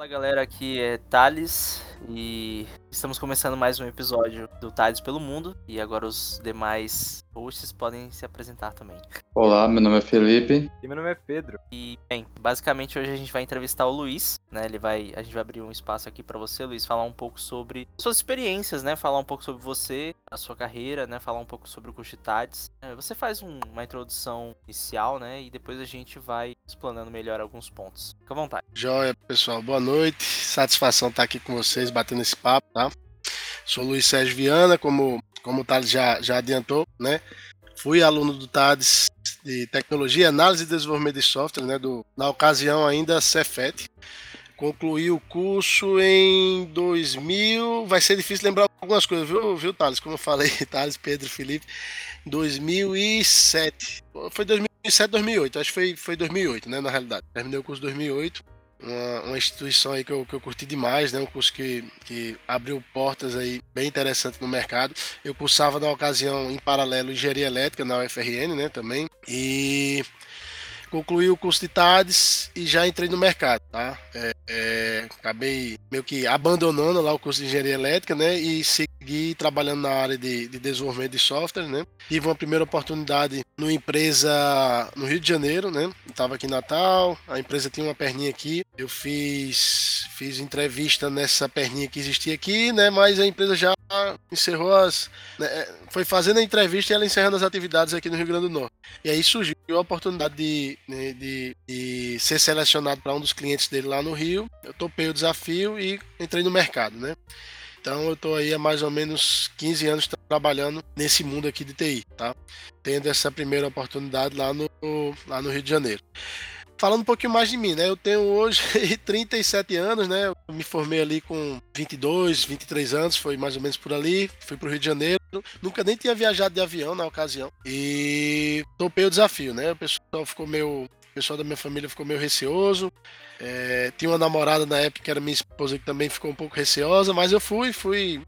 Fala galera, aqui é Thales e estamos começando mais um episódio do Thales pelo Mundo e agora os demais hosts podem se apresentar também. Olá, meu nome é Felipe. E meu nome é Pedro. E, bem, basicamente hoje a gente vai entrevistar o Luiz, né? Ele vai, a gente vai abrir um espaço aqui para você, Luiz, falar um pouco sobre suas experiências, né? Falar um pouco sobre você, a sua carreira, né? Falar um pouco sobre o Cushitades. É, você faz um, uma introdução inicial, né? E depois a gente vai explanando melhor alguns pontos. Fica à vontade. Joia, pessoal. Boa noite. Satisfação estar aqui com vocês, batendo esse papo? Sou Luiz Sérgio Viana, como, como o Thales já, já adiantou, né? Fui aluno do TADES de Tecnologia, Análise e Desenvolvimento de Software, né? Do, na ocasião ainda Cefet. Concluí o curso em 2000. Vai ser difícil lembrar algumas coisas, viu, viu Thales? Como eu falei, Thales, Pedro, Felipe. 2007. Foi 2007, 2008. Acho que foi, foi 2008, né? Na realidade. Terminei o curso em 2008 uma, uma, instituição aí que eu, que eu curti demais, né? Um curso que, que abriu portas aí bem interessante no mercado. Eu cursava na ocasião em paralelo engenharia elétrica na UFRN, né? Também e concluí o curso de TADES e já entrei no mercado, tá? É, é, acabei meio que abandonando lá o curso de engenharia elétrica, né? E segui trabalhando na área de, de desenvolvimento de software, né? Tive uma primeira oportunidade numa empresa no Rio de Janeiro, né? Estava aqui em Natal, a empresa tinha uma perninha aqui. Eu fiz, fiz entrevista nessa perninha que existia aqui, né? Mas a empresa já encerrou as. Né? Foi fazendo a entrevista e ela encerrando as atividades aqui no Rio Grande do Norte. E aí surgiu a oportunidade de, né, de, de ser selecionado para um dos clientes dele lá no Rio. Eu topei o desafio e entrei no mercado, né? Então eu estou aí há mais ou menos 15 anos trabalhando nesse mundo aqui de TI, tá? Tendo essa primeira oportunidade lá no, lá no Rio de Janeiro. Falando um pouquinho mais de mim, né? Eu tenho hoje 37 anos, né? Eu me formei ali com 22, 23 anos, foi mais ou menos por ali. Fui para o Rio de Janeiro. Nunca nem tinha viajado de avião na ocasião. E topei o desafio, né? O pessoal ficou meio. Pessoal da minha família ficou meio receoso. É, tinha uma namorada na época que era minha esposa que também ficou um pouco receosa, mas eu fui, fui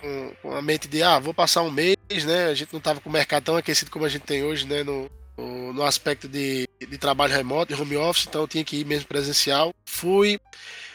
com, com a mente de, ah, vou passar um mês, né? A gente não tava com o mercado tão aquecido como a gente tem hoje, né? No, no, no aspecto de, de trabalho remoto, de home office, então eu tinha que ir mesmo presencial. Fui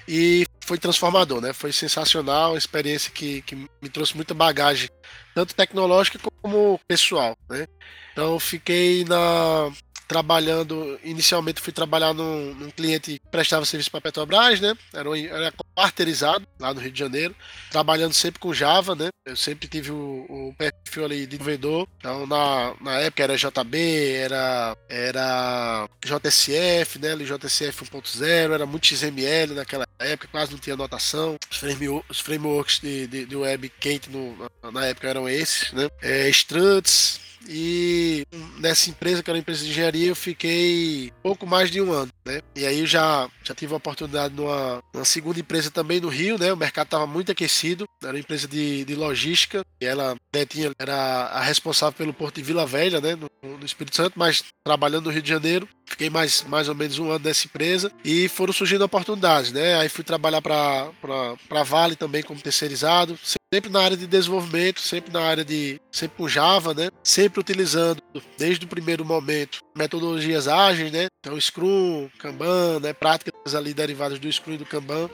e foi transformador, né? Foi sensacional, uma experiência que, que me trouxe muita bagagem, tanto tecnológica como pessoal, né? Então fiquei na, trabalhando, inicialmente fui trabalhar num, num cliente que prestava serviço para Petrobras, né? Era, um, era quarteirizado lá no Rio de Janeiro, trabalhando sempre com Java, né? Eu sempre tive o, o perfil ali de desenvolvedor, então na, na época era JB, era, era JSF, né? JSF 1.0, era muito XML naquela época, quase não tinha anotação, os, frame, os frameworks de, de, de web quente no, na época eram esses, né? É, struts, e nessa empresa, que era uma empresa de engenharia, eu fiquei pouco mais de um ano, né? E aí eu já, já tive a oportunidade numa, numa segunda empresa também no Rio, né? O mercado estava muito aquecido, era uma empresa de, de logística, e ela né, tinha, era a responsável pelo porto de Vila Velha, né? No, no Espírito Santo, mas trabalhando no Rio de Janeiro. Fiquei mais, mais ou menos um ano nessa empresa e foram surgindo oportunidades, né? Aí fui trabalhar para Vale também como terceirizado, sempre na área de desenvolvimento, sempre na área de sempre com Java, né? Sempre utilizando desde o primeiro momento metodologias ágeis, né? Então Scrum, Kanban, né? Práticas ali derivadas do Scrum e do Kanban.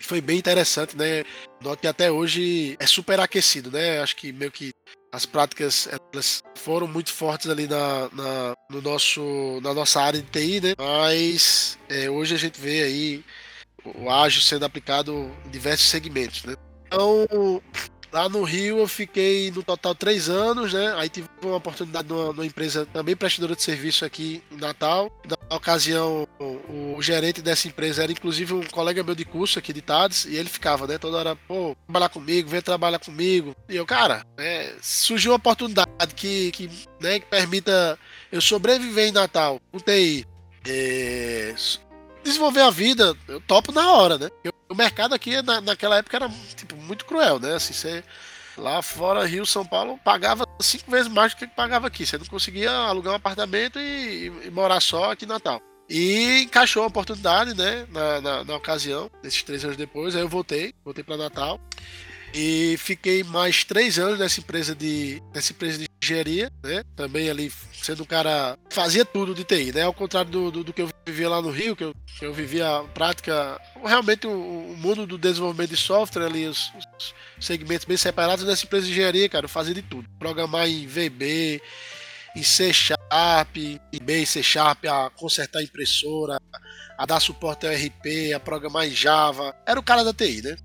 Foi bem interessante, né? Note que até hoje é super aquecido, né? Acho que meio que as práticas elas foram muito fortes ali na, na, no nosso, na nossa área de TI, né? Mas é, hoje a gente vê aí o ágil sendo aplicado em diversos segmentos, né? Então, Lá no Rio eu fiquei no total três anos, né? Aí tive uma oportunidade numa, numa empresa também prestadora de serviço aqui em Natal. Na ocasião, o, o, gerente dessa empresa era inclusive um colega meu de curso aqui de Tades, e ele ficava, né? Toda hora, pô, trabalhar comigo, vem trabalhar comigo. E eu, cara, é, surgiu uma oportunidade que, que, né, que permita eu sobreviver em Natal com TI. É, desenvolver a vida, eu topo na hora, né? Eu, o mercado aqui na, naquela época era tipo, muito cruel, né? Assim, você lá fora, Rio, São Paulo, pagava cinco vezes mais do que pagava aqui. Você não conseguia alugar um apartamento e, e morar só aqui em Natal. E encaixou a oportunidade, né? Na, na, na ocasião, esses três anos depois, aí eu voltei, voltei para Natal. E fiquei mais três anos nessa empresa de, nessa empresa de engenharia, né? Também ali sendo um cara fazia tudo de TI, né? Ao contrário do, do, do que eu vivia lá no Rio, que eu, que eu vivia a prática, realmente o, mundo do desenvolvimento de software ali, os, os, segmentos bem separados nessa empresa de engenharia, cara, eu fazia de tudo. Programar em VB, em C Sharp, em B, C Sharp, a consertar impressora, a dar suporte ao RP, a programar em Java. Era o cara da TI, né?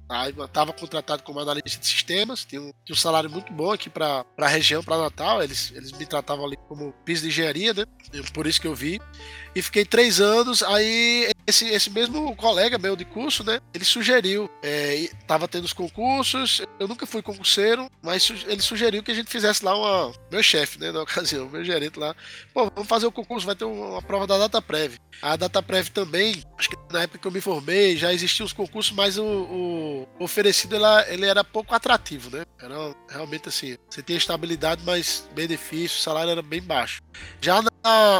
Estava contratado como analista de sistemas, tinha um, tinha um salário muito bom aqui para a região, para Natal. Eles, eles me tratavam ali como piso de engenharia, né? Por isso que eu vi. E fiquei três anos. Aí esse, esse mesmo colega meu de curso, né? Ele sugeriu, é, tava tendo os concursos. Eu nunca fui concurseiro, mas ele sugeriu que a gente fizesse lá uma. Meu chefe, né? Na ocasião, meu gerente lá. Pô, vamos fazer o concurso, vai ter uma prova da data prévia. A data prévia também, acho que na época que eu me formei, já existiam os concursos, mas o, o oferecido ela, ele era pouco atrativo, né? Era realmente assim, você tinha estabilidade, mas benefício, salário era bem baixo. Já, na,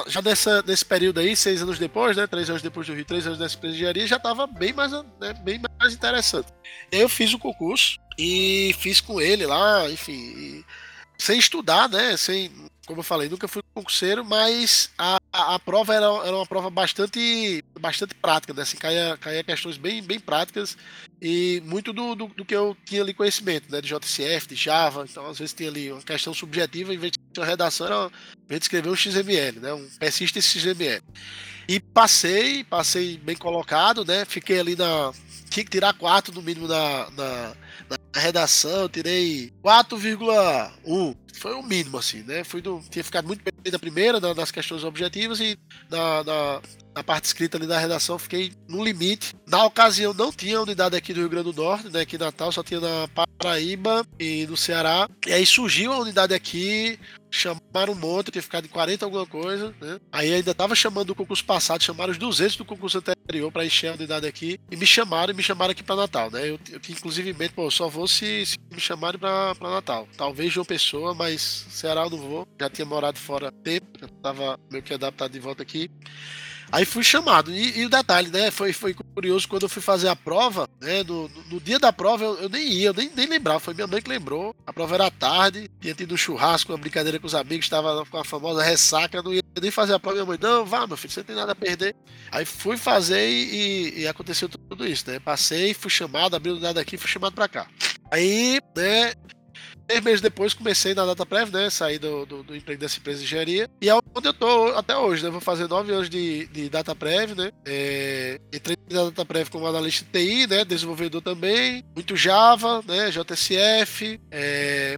já nessa, nesse período aí, seis anos depois, né? Três anos depois do Rio, três anos dessa engenharia, já estava bem mais, né, bem mais interessante. Eu fiz o concurso e fiz com ele lá, enfim, sem estudar, né? Sem como eu falei, nunca fui concurseiro, mas a, a, a prova era, era, uma prova bastante, bastante prática, né? Assim, caía, caía questões bem, bem práticas e muito do, do, do, que eu tinha ali conhecimento, né? De JCF, de Java, então às vezes tinha ali uma questão subjetiva, em vez de uma redação, era, de escrever um XML, né? Um persiste XML. E passei, passei bem colocado, né? Fiquei ali na. Tinha que tirar 4 no mínimo na, na, na redação, tirei 4,1 foi o mínimo, assim, né? Fui do, tinha ficado muito bem na primeira, na, nas questões objetivas, e na, na, na, parte escrita ali da redação fiquei no limite. Na ocasião não tinha unidade aqui do Rio Grande do Norte, né? Aqui em Natal só tinha na Paraíba e no Ceará. E aí surgiu a unidade aqui, chamaram um monte, tinha ficado em 40 alguma coisa, né? Aí ainda tava chamando do concurso passado, chamaram os 200 do concurso anterior para encher a unidade aqui e me chamaram e me chamaram aqui para Natal, né? Eu, eu inclusive, pô, só vou se, se me chamarem para Natal. Talvez João Pessoa, mas Ceará eu não vou. Já tinha morado fora tempo, já tava meio que adaptado de volta aqui. Aí fui chamado. E, e, o detalhe, né? Foi, foi curioso quando eu fui fazer a prova, né? No, dia da prova eu, eu, nem ia, eu nem, nem lembrava. Foi minha mãe que lembrou. A prova era tarde, tinha tido um churrasco, uma brincadeira com os amigos, estava com a famosa ressaca. não ia nem fazer a prova. Minha mãe, não, vá, meu filho, você não tem nada a perder. Aí fui fazer e, e aconteceu tudo isso, né? Passei, fui chamado, abri o dado aqui, fui chamado pra cá. Aí, né, Seis meses depois comecei na DataPrev, né? Saí do, do, do, emprego dessa empresa de engenharia. E é onde eu tô até hoje, né? Vou fazer nove anos de, de DataPrev, né? É, entrei na DataPrev como analista de TI, né? Desenvolvedor também. Muito Java, né? JSF. É,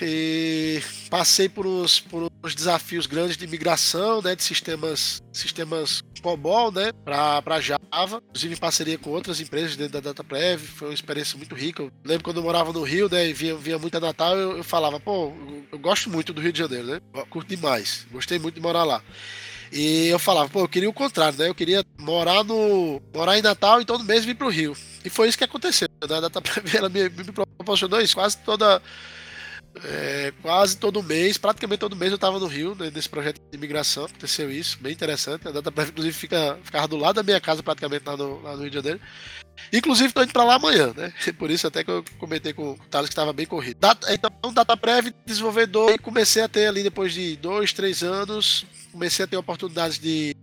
e passei por uns, por desafios grandes de migração né, de sistemas, sistemas COBOL né, para Java, inclusive em parceria com outras empresas dentro da DataPrev. Foi uma experiência muito rica. Eu lembro quando eu morava no Rio né, e via, via muito a Natal, eu, eu falava, pô, eu, gosto muito do Rio de Janeiro, né? Curto demais, gostei muito de morar lá. E eu falava, pô, eu queria o contrário, né? Eu queria morar no. morar em Natal e todo mês vir pro Rio. E foi isso que aconteceu. Né? A DataPrev ela me, me proporcionou isso. Quase toda é, quase todo mês, praticamente todo mês eu estava no Rio, né, nesse projeto de imigração, aconteceu isso, bem interessante. A data inclusive, fica, ficava do lado da minha casa, praticamente lá no, lá no Rio de Janeiro. Inclusive, estou indo para lá amanhã, né? Por isso, até que eu comentei com o Thales que estava bem corrido. Data, então, DataPrev, desenvolvedor, e comecei a ter ali, depois de dois, três anos, comecei a ter oportunidades de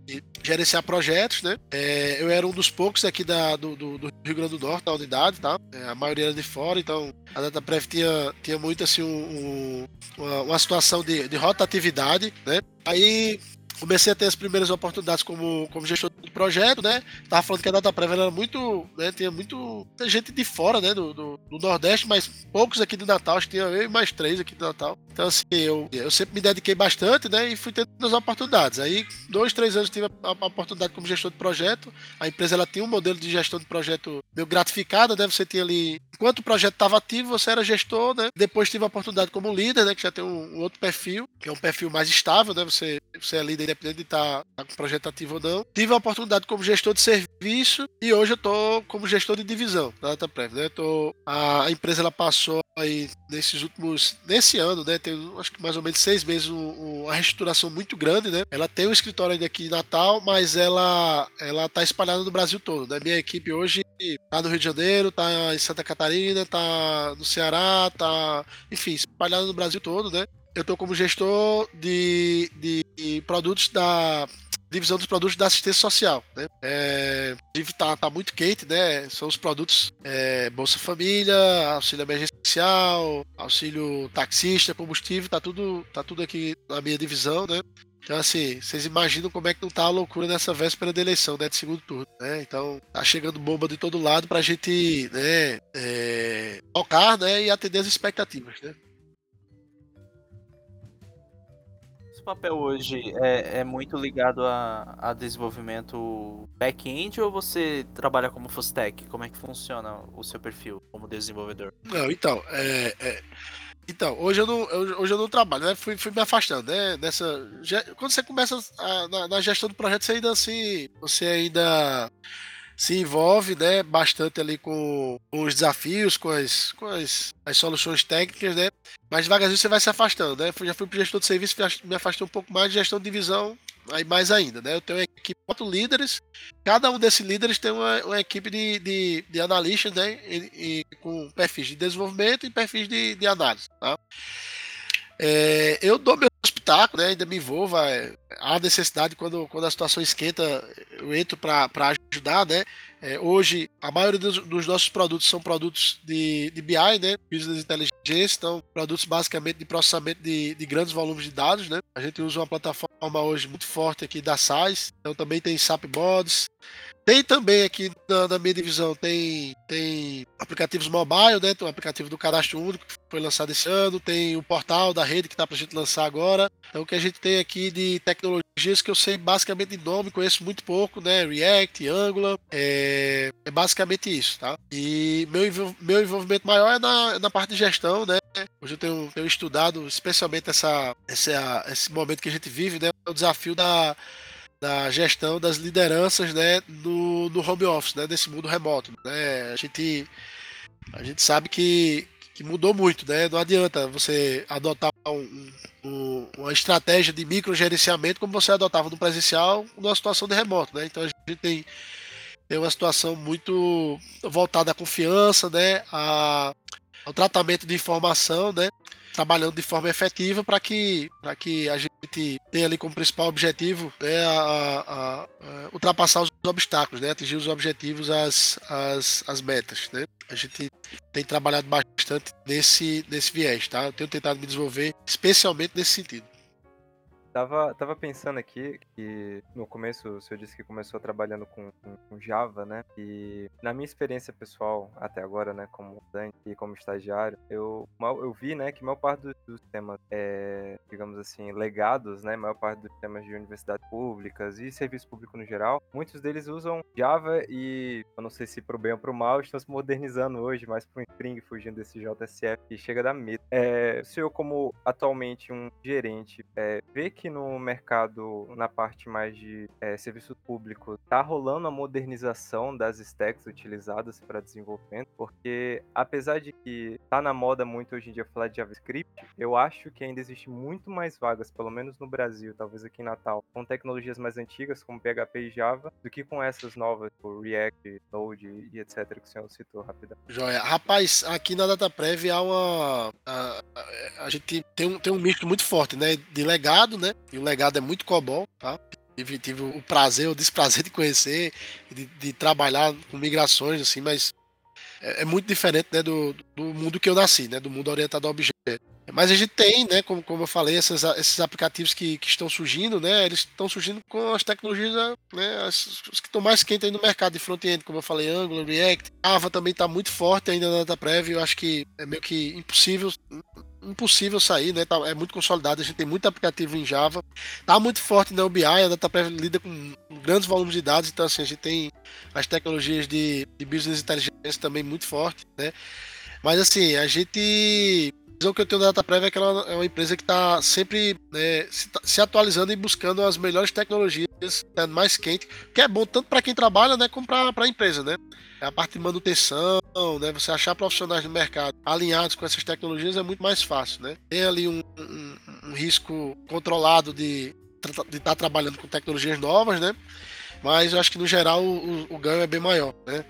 gerenciar projetos, né? É, eu era um dos poucos aqui da, do, do, do, Rio Grande do Norte, da unidade, tá? É, a maioria era de fora, então a DataPrev tinha, tinha muito assim um, um, uma, uma, situação de, de rotatividade, né? Aí comecei a ter as primeiras oportunidades como, como gestor de projeto, né? Tava falando que a Data Prévia era muito, né? Tinha muito, muita gente de fora, né? Do, do, do, Nordeste, mas poucos aqui de Natal, acho que tinha eu e mais três aqui de Natal. Então, assim, eu, eu sempre me dediquei bastante, né? E fui tendo as oportunidades. Aí, dois, três anos tive a, a oportunidade como gestor de projeto. A empresa, ela tinha um modelo de gestão de projeto meio gratificada, né? Você tinha ali Enquanto o projeto estava ativo, você era gestor, né? Depois tive a oportunidade como líder, né? Que já tem um, um, outro perfil, que é um perfil mais estável, né? Você, você é líder independente de estar tá, tá com projeto ativo ou não. Tive a oportunidade como gestor de serviço e hoje eu tô como gestor de divisão da DataPrev, né? Tô, a empresa ela passou aí nesses últimos nesse ano, né? Tem acho que mais ou menos seis meses um, uma reestruturação muito grande, né? Ela tem um escritório ainda aqui em Natal, mas ela ela tá espalhada no Brasil todo, né? Minha equipe hoje tá no Rio de Janeiro, tá em Santa Catarina, tá no Ceará, tá, enfim, espalhada no Brasil todo, né? Eu tô como gestor de, de produtos da divisão dos produtos da assistência social. Né? É, tá, tá muito quente, né? São os produtos é, Bolsa Família, auxílio emergencial, auxílio taxista, combustível, tá tudo, tá tudo aqui na minha divisão, né? Então, assim, vocês imaginam como é que não tá a loucura nessa véspera da eleição, né? De segundo turno, né? Então, tá chegando bomba de todo lado pra gente, né? É, tocar, né? E atender as expectativas, né? Papel hoje é, é muito ligado a, a desenvolvimento back-end ou você trabalha como full stack? Como é que funciona o seu perfil como desenvolvedor? Não, então, é, é... Então, hoje eu não, hoje eu não trabalho, né? Fui, fui me afastando, né? Nessa, quando você começa a, na, na, gestão do projeto, você ainda assim, você ainda se envolve, né, bastante ali com, os desafios, com as, com as, as soluções técnicas, né? Mas devagarzinho você vai se afastando, né? Já fui para gestor de serviço, me afastei um pouco mais de gestão de divisão, aí mais ainda, né? Eu tenho uma equipe de quatro líderes, cada um desses líderes tem uma, uma equipe de, de, de analistas, né? E, e, com perfis de desenvolvimento e perfis de, de análise, tá? É, eu dou meu espetáculo, né? Ainda me envolvo. É, há necessidade, quando, quando a situação esquenta, eu entro para ajudar, né? É, hoje, a maioria dos, dos, nossos produtos são produtos de, de BI, né? Business Intelligence, então, produtos basicamente de processamento de, de grandes volumes de dados, né? A gente usa uma plataforma hoje muito forte aqui da SAIS, então também tem SAP Bods, tem também aqui na, na, minha divisão, tem, tem aplicativos mobile, né? Tem um aplicativo do cadastro único que foi lançado esse ano, tem o portal da rede que está para a gente lançar agora. Então o que a gente tem aqui de tecnologias que eu sei basicamente de nome, conheço muito pouco, né? React, Angular, é, é basicamente isso, tá? E meu, meu envolvimento maior é na, na parte de gestão, né? Hoje eu tenho, tenho estudado especialmente essa, essa, esse momento que a gente vive, né? O desafio da da gestão das lideranças né, no, no home office, né, desse mundo remoto. Né? A, gente, a gente sabe que, que mudou muito, né? não adianta você adotar um, um, uma estratégia de microgerenciamento como você adotava no presencial numa situação de remoto. Né? Então a gente tem, tem uma situação muito voltada à confiança, né? a, ao tratamento de informação, né? Trabalhando de forma efetiva para que, que a gente tenha ali como principal objetivo né, a, a, a, ultrapassar os obstáculos, né, atingir os objetivos, as, as, as metas. Né? A gente tem trabalhado bastante nesse, nesse viés, tá? Eu tenho tentado me desenvolver especialmente nesse sentido. Tava, tava pensando aqui que no começo o senhor disse que começou trabalhando com, com, com, Java, né? E na minha experiência pessoal até agora, né, como estudante e como estagiário, eu, eu vi, né, que maior parte dos, temas, é, digamos assim, legados, né, maior parte dos temas de universidades públicas e serviço público no geral, muitos deles usam Java e, eu não sei se pro bem ou pro mal, estão se modernizando hoje, mais pro Spring, fugindo desse JSF que chega da medo. É, o senhor, como atualmente um gerente, é, vê que que no mercado, na parte mais de é, serviços públicos, tá rolando a modernização das stacks utilizadas para desenvolvimento? Porque apesar de que tá na moda muito hoje em dia falar de JavaScript, eu acho que ainda existe muito mais vagas, pelo menos no Brasil, talvez aqui em Natal, com tecnologias mais antigas como PHP e Java, do que com essas novas, tipo React, Node e etc que o senhor citou rapidamente. Joia. Rapaz, aqui na DataPrev há uma a, a, a gente tem um, tem um misto muito forte, né, de legado, né, e o legado é muito COBOL, tá? Tive, tive o prazer, o desprazer de conhecer, de, de trabalhar com migrações, assim, mas é, é muito diferente né, do, do mundo que eu nasci, né? Do mundo orientado a objeto. Mas a gente tem, né, como, como eu falei, esses, esses aplicativos que, que estão surgindo, né, eles estão surgindo com as tecnologias, né, as, os que estão mais quentes aí no mercado de front-end, como eu falei, Angular, React. Java também está muito forte ainda na DataPrev, eu acho que é meio que impossível impossível sair, né? Tá, é muito consolidado, a gente tem muito aplicativo em Java. Tá muito forte na UBI, a DataPrev lida com grandes volumes de dados, então assim, a gente tem as tecnologias de, de business intelligence também muito forte, né? Mas assim, a gente visão que eu tenho da DataPrev é que ela é uma empresa que está sempre né, se, se, atualizando e buscando as melhores tecnologias né, mais quente, que é bom tanto para quem trabalha, né, como para a empresa, né? A parte de manutenção, né, você achar profissionais no mercado alinhados com essas tecnologias é muito mais fácil, né? Tem ali um, um, um risco controlado de de estar tá trabalhando com tecnologias novas, né? Mas eu acho que no geral o, o ganho é bem maior, né?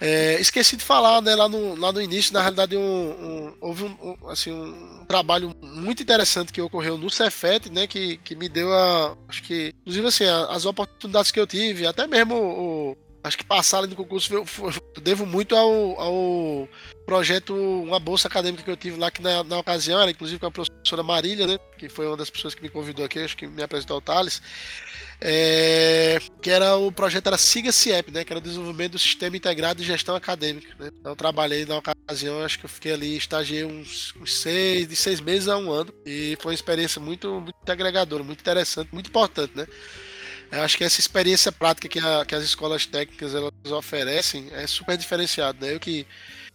É, esqueci de falar, né, lá no, lá no início, na realidade, um, um, houve um, um, assim, um trabalho muito interessante que ocorreu no Cefet, né, que, que me deu a, acho que, inclusive assim, as oportunidades que eu tive, até mesmo o, acho que passar ali no concurso eu, eu devo muito ao, ao projeto, uma bolsa acadêmica que eu tive lá, que na, na ocasião era inclusive com a professora Marília, né, que foi uma das pessoas que me convidou aqui, acho que me apresentou o Thales, é, que era o projeto era Siga CIEP, né, que era o desenvolvimento do Sistema Integrado de Gestão Acadêmica. Né? Então trabalhei na ocasião, acho que eu fiquei ali, estagiei uns, uns seis, de seis meses a um ano, e foi uma experiência muito, muito agregadora, muito interessante, muito importante, né? Eu acho que essa experiência prática que, a, que as escolas técnicas elas oferecem é super diferenciado, né? Eu que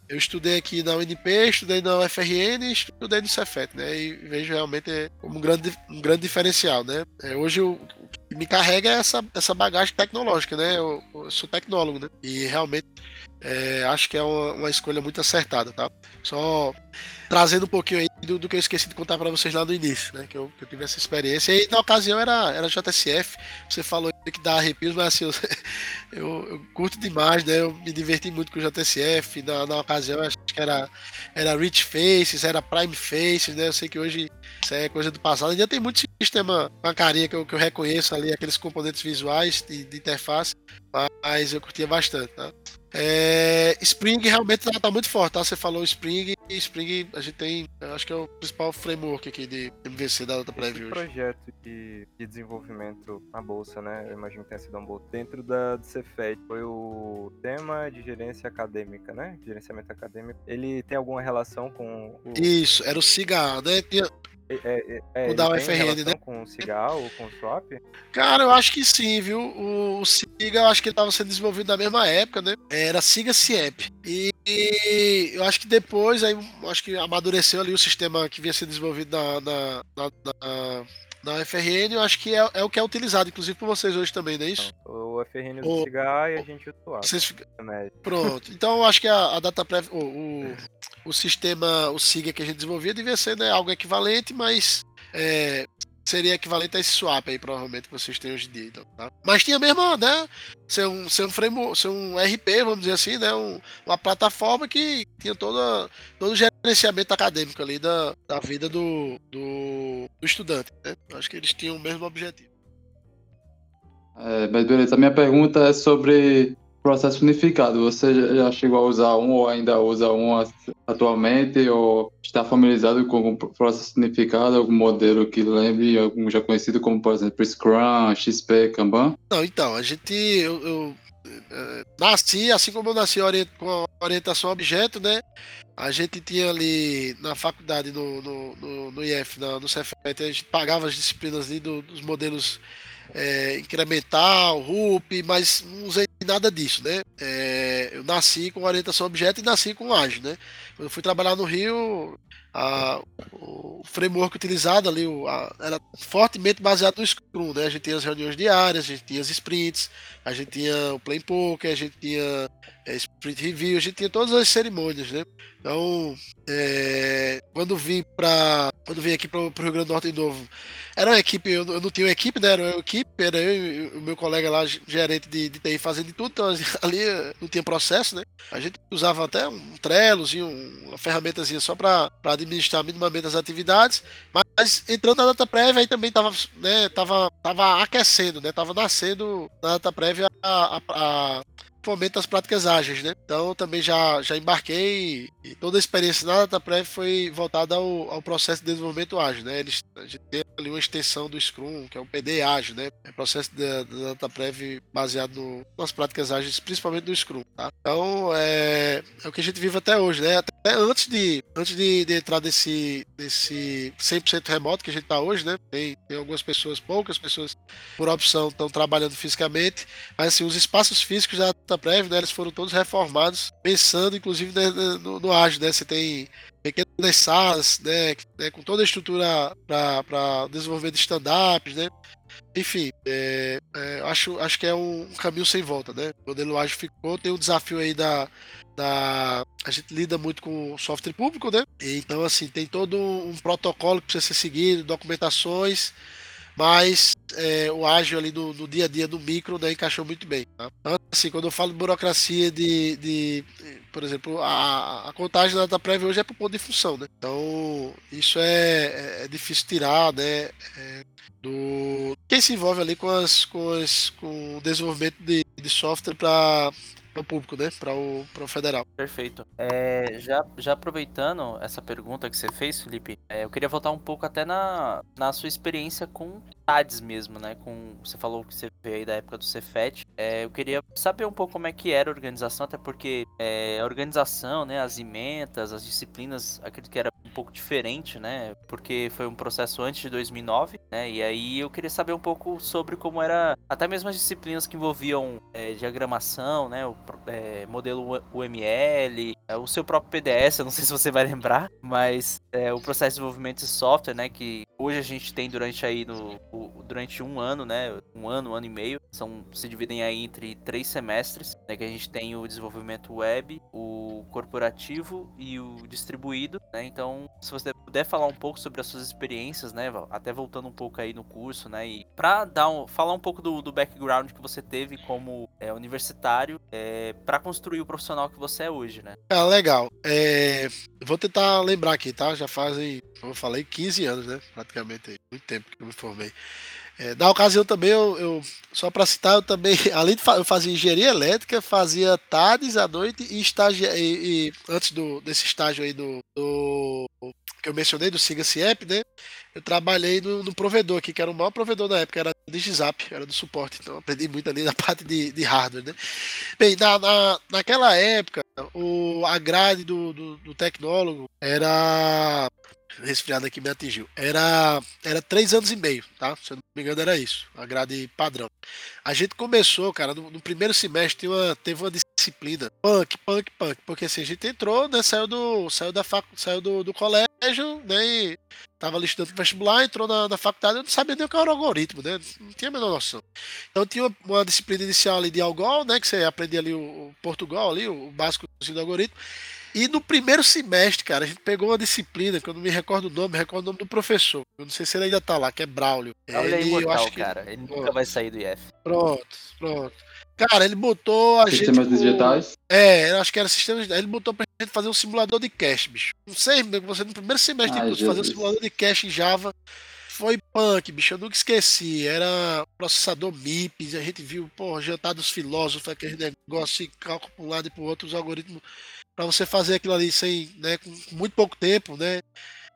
eu estudei aqui na UNP, estudei na UFRN e estudei no Cefet, né? E vejo realmente como um grande, um grande diferencial, né? É, hoje o, me carrega essa, essa bagagem tecnológica, né? Eu, eu sou tecnólogo, né? E realmente é, acho que é uma, uma, escolha muito acertada, tá? Só trazendo um pouquinho aí do, do que eu esqueci de contar para vocês lá no inío, né? Que eu, que eu, tive essa experiência. E na ocasião era, era JSF, você falou que dá arrepios, mas assim, eu, eu, eu, curto demais, né? Eu me diverti muito com o JSF. Na, na ocasião, acho que era, era Rich Faces, era Prime Faces, né? Eu sei que hoje isso é coisa do passado. Ainda tem muito sistema com a carinha que eu, que eu reconheço ali, aqueles componentes visuais de, de interface, mas eu curtia bastante, tá? É, Spring realmente tá, tá, muito forte, tá? Você falou Spring e Spring a gente tem, acho que é o principal framework aqui de MVC da Data Preview. Esse projeto de, de, desenvolvimento na bolsa, né? Eu imagino que tenha sido um bolsa. Dentro da do Cefet, foi o tema de gerência acadêmica, né? Gerenciamento acadêmico. Ele tem alguma relação com o... Isso, era o SIGA, né? Tinha, é, é, é, o da UFRN, né? Com o Cigal ou com o Swap? Cara, eu acho que sim, viu? O, o Siga, eu acho que ele estava sendo desenvolvido na mesma época, né? Era Siga Ciep. E, e, eu acho que depois, aí, acho que amadureceu ali o sistema que vinha sendo desenvolvido na, na, na, na na FRN, eu acho que é, é, o que é utilizado, inclusive por vocês hoje também, não é isso? O FRN usa o Cigar e a gente usa o Swap. Vocês... Pronto. Então eu acho que a, a data o, o, o sistema, o SIGA que a gente desenvolvia devia ser né, algo equivalente, mas é, seria equivalente a esse swap aí, provavelmente, que vocês têm hoje em dia. Então, tá? Mas tinha mesmo, né? Ser um, ser um frame, ser um RP, vamos dizer assim, né? Um, uma plataforma que tinha toda, todo o gerenciamento acadêmico ali da, da vida do, do, do estudante. Né? Acho que eles tinham o mesmo objetivo. É, mas beleza, a minha pergunta é sobre processo unificado. Você já chegou a usar um ou ainda usa um atualmente ou está familiarizado com o processo unificado, algum modelo que lembre, algum já conhecido como, por exemplo, Scrum, XP, Kanban? Não, então, a gente, eu, eu é, nasci, assim como eu nasci com orientação objeto, né? A gente tinha ali na faculdade, no, no, no, no IF, no, no Cefet, a gente pagava as disciplinas ali do, dos modelos é, incremental, RUP, mas não usei nada disso, né? É, eu nasci com orientação objeto e nasci com ágil, né? Quando eu fui trabalhar no Rio, a, o framework utilizado ali a, era fortemente baseado no Scrum, né? A gente tinha as reuniões diárias, a gente tinha as sprints, a gente tinha o Play Poker, a gente tinha é, Sprint Review, a gente tinha todas as cerimônias, né? Então, é, quando vim para quando vim aqui para o Rio Grande do Norte de novo, era uma equipe, eu, eu não tinha uma equipe, né? Era uma equipe, era eu e o meu colega lá, gerente de, de TI, fazendo de tudo, então ali não tinha processo, né? A gente usava até um Trello, uma ferramentazinha só para administrar minimamente as atividades, mas entrando na data prévia aí também estava né, tava, tava aquecendo, né? Tava nascendo na data prévia a, a fomenta as práticas ágeis, né? Então também já, já embarquei e toda a experiência na DataPrev foi voltada ao, ao processo de desenvolvimento ágil, né? Eles, a gente tem ali uma extensão do Scrum, que é o PD ágil, né? É processo da DataPrev baseado no, nas práticas ágeis, principalmente do Scrum, tá? Então é, é o que a gente vive até hoje, né? Até antes de, antes de, de entrar desse, desse 100% remoto que a gente está hoje, né? Tem, tem algumas pessoas, poucas pessoas por opção estão trabalhando fisicamente, mas assim, os espaços físicos da DataPrev, né? Eles foram todos reformados, pensando inclusive né, no, no ágil, né? Você tem pequenos nas salas, né, né, com toda a estrutura para desenvolvimento de stand-ups, né? Enfim, é, é, acho, acho que é um caminho sem volta, né? O modelo ágil ficou, tem o desafio aí da, da. A gente lida muito com software público, né? Então, assim, tem todo um protocolo que precisa ser seguido, documentações mas é, o ágil ali no, no, dia a dia do micro né, encaixou muito bem. Tá? Assim, quando eu falo de burocracia de, de por exemplo, a, a contagem da prévia hoje é por ponto de função, né? Então, isso é, é difícil tirar, né? É, do quem se envolve ali com as com, as, com o desenvolvimento de, de software para para o público, né? Para o, o federal. Perfeito. É, já, já aproveitando essa pergunta que você fez, Felipe, é, eu queria voltar um pouco até na, na sua experiência com TADs mesmo, né? Com, você falou que você veio aí da época do Cefet. É, eu queria saber um pouco como é que era a organização, até porque é, a organização, né? As ementas, as disciplinas, acredito que era pouco diferente, né? Porque foi um processo antes de 2009, né? E aí eu queria saber um pouco sobre como era até mesmo as disciplinas que envolviam é, diagramação, né? O é, modelo UML, é, o seu próprio PDS, eu não sei se você vai lembrar, mas é, o processo de desenvolvimento de software, né? Que hoje a gente tem durante aí no, o, durante um ano, né? Um ano, um ano e meio, são se dividem aí entre três semestres, né? Que a gente tem o desenvolvimento web, o corporativo e o distribuído, né? Então, se você puder falar um pouco sobre as suas experiências, né? Até voltando um pouco aí no curso, né? E para dar um, falar um pouco do, do background que você teve como é, universitário é, para construir o profissional que você é hoje, né? Ah, legal. É, vou tentar lembrar aqui, tá? Já fazem, como eu falei, 15 anos, né? Praticamente. Muito tempo que eu me formei. É, na ocasião também, eu, eu só para citar, eu também, além de eu fazia engenharia elétrica, fazia tardes à noite e e, e antes do, desse estágio aí do, do eu mencionei do Siga Ciep, né? Eu trabalhei no, no, provedor aqui, que era o maior provedor da época, era do Digizap, era do suporte, então aprendi muito ali na parte de, de hardware, né? Bem, na, na, naquela época, o, a grade do, do, do tecnólogo era resfriado aqui me atingiu. Era, era três anos e meio, tá? Se eu não me engano, era isso, a grade padrão. A gente começou, cara, no, no primeiro semestre uma, teve uma disciplina punk, punk, punk, porque assim, a gente entrou, né? Saiu do, saiu da fac, saiu do, do colégio, né? E tava ali estudando vestibular, entrou na, na faculdade, eu não sabia nem o que era o algoritmo, né? Não tinha a menor noção. Então tinha uma, uma disciplina inicial ali de Algol, né? Que você aprendia ali o, o Portugal ali, o básico do algoritmo. E no primeiro semestre, cara, a gente pegou uma disciplina, que eu não me recordo o nome, me recordo o nome do professor. Eu não sei se ele ainda tá lá, que é Braulio. Braulio ele, é imortal, eu acho que... cara. Ele nunca vai sair do IF. Pronto, pronto. Cara, ele botou a sistemas gente. Sistemas digitais? É, acho que era sistemas Ele botou pra gente fazer um simulador de cache, bicho. Não sei, você no primeiro semestre de fazer um simulador de cache em Java. Foi punk, bicho, eu nunca esqueci. Era processador MIPS, a gente viu, pô, jantar dos filósofos, aquele negócio de cálculo para um lado e para outro, os algoritmos para você fazer aquilo ali sem, né, com muito pouco tempo, né?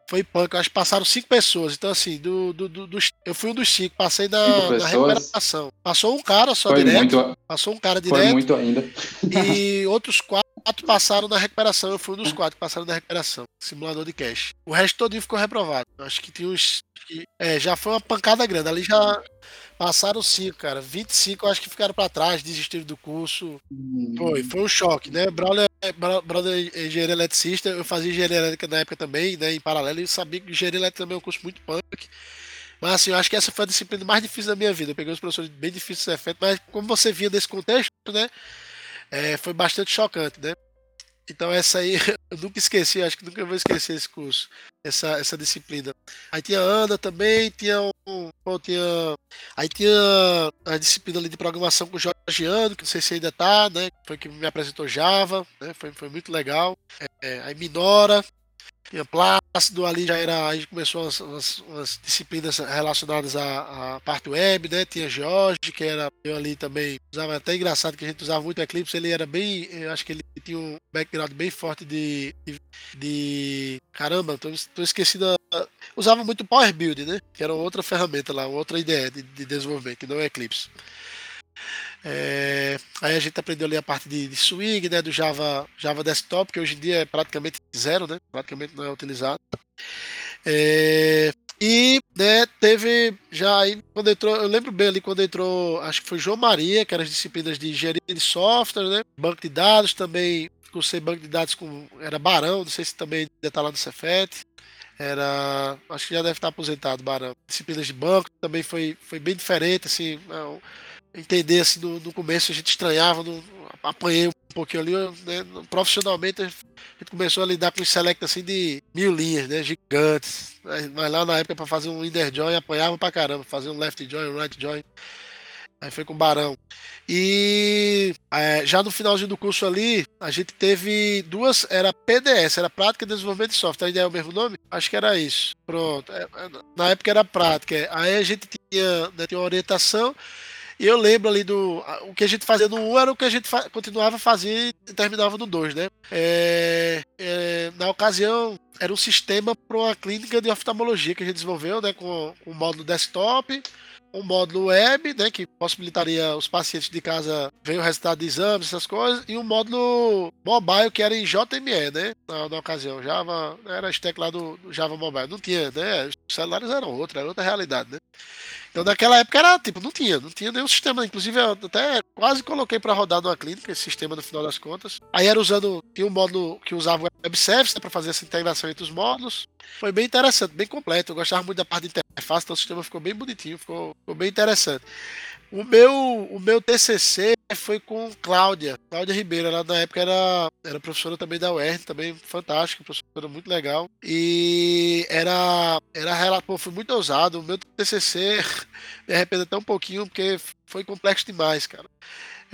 Foi punk. Eu acho que passaram cinco pessoas. Então, assim, do, do, do, do eu fui um dos cinco. Passei na, na recuperação. Passou um cara só Foi direto. Muito... Passou um cara direto. Foi muito ainda. E outros quatro passaram na recuperação. Eu fui um dos quatro que passaram na recuperação. Simulador de cash. O resto todo ficou reprovado. Acho que tinha uns. É, já foi uma pancada grande. Ali já passaram cinco, cara. 25 eu acho que ficaram para trás, desistiram do curso. Hum. Foi, foi um choque, né? Brawler brother é engenheiro eletricista, eu fazia engenharia elétrica na época também, né, em paralelo, e sabia que engenharia elétrica também é um curso muito punk. Mas assim, eu acho que essa foi a disciplina mais difícil da minha vida. Eu peguei os professores bem difíceis de ser mas como você via desse contexto, né, é, foi bastante chocante, né. Então essa aí eu nunca esqueci, acho que nunca vou esquecer esse curso, essa, essa disciplina. Aí tinha Ana também, tinha um. Pô, tinha, aí tinha a disciplina ali de programação com o Jorgiano, que não sei se ainda tá, né? Foi que me apresentou Java, né? Foi, foi muito legal. É, aí Minora, tinha Plácido, ali já era, aí começou as, as, as disciplinas relacionadas à, à, parte web, né? Tinha Jorge, que era eu ali também, usava até engraçado que a gente usava muito Eclipse, ele era bem, eu acho que ele tinha um background bem forte de, de, de caramba, tô, tô esquecido, usava muito Power Build, né? Que era outra ferramenta lá, outra ideia de, de desenvolvimento, que não é Eclipse. É, aí a gente aprendeu ali a parte de, de, swing, né, do Java, Java Desktop, que hoje em dia é praticamente zero, né, praticamente não é utilizado. É, e né, teve já aí quando entrou, eu lembro bem ali quando entrou, acho que foi João Maria, que eram as disciplinas de engenharia de software, né? Banco de dados também, cursei banco de dados com era Barão, não sei se também ainda tá lá no Cefet. Era, acho que já deve estar aposentado, Barão. Disciplinas de banco também foi, foi bem diferente, assim, eu, entender assim no, no começo a gente estranhava, no, apanhei um pouquinho ali, né, profissionalmente a gente começou a lidar com os select assim de mil linhas, né, gigantes. Mas lá na época para fazer um inner join apanhava pra caramba, fazer um left join, um right join. Aí foi com o Barão. E é, já no finalzinho do curso ali, a gente teve duas. Era PDS, era Prática de Desenvolvimento de Software. Ainda é o mesmo nome? Acho que era isso. Pronto. É, é na época era prática. Aí a gente tinha, né, tinha uma orientação. Eu lembro ali do. O que a gente fazia no 1 era o que a gente fa continuava a fazer e terminava no 2, né? É, é, na ocasião, era um sistema para uma clínica de oftalmologia que a gente desenvolveu, né? Com, com o módulo desktop, um módulo web, né? Que possibilitaria os pacientes de casa ver o resultado de exames, essas coisas, e um módulo mobile que era em JME, né? Na, na ocasião. Java, era stack lá do, do Java Mobile. Não tinha, né? Os celulares eram outra, era outra realidade, né? Então naquela época era tipo, não tinha, não tinha nenhum sistema. Inclusive, eu até quase coloquei para rodar numa clínica esse sistema no final das contas. Aí era usando, tinha um módulo que usava web service né, para fazer essa integração entre os módulos. Foi bem interessante, bem completo. Eu gostava muito da parte de interface, então o sistema ficou bem bonitinho, ficou, ficou bem interessante. O meu, o meu TCC foi com Cláudia, Cláudia Ribeiro. Ela na época era, era professora também da UERN, também fantástica, professora muito legal. E era, era pô, foi muito ousado. O meu TCC me arrependo até um pouquinho, porque foi complexo demais, cara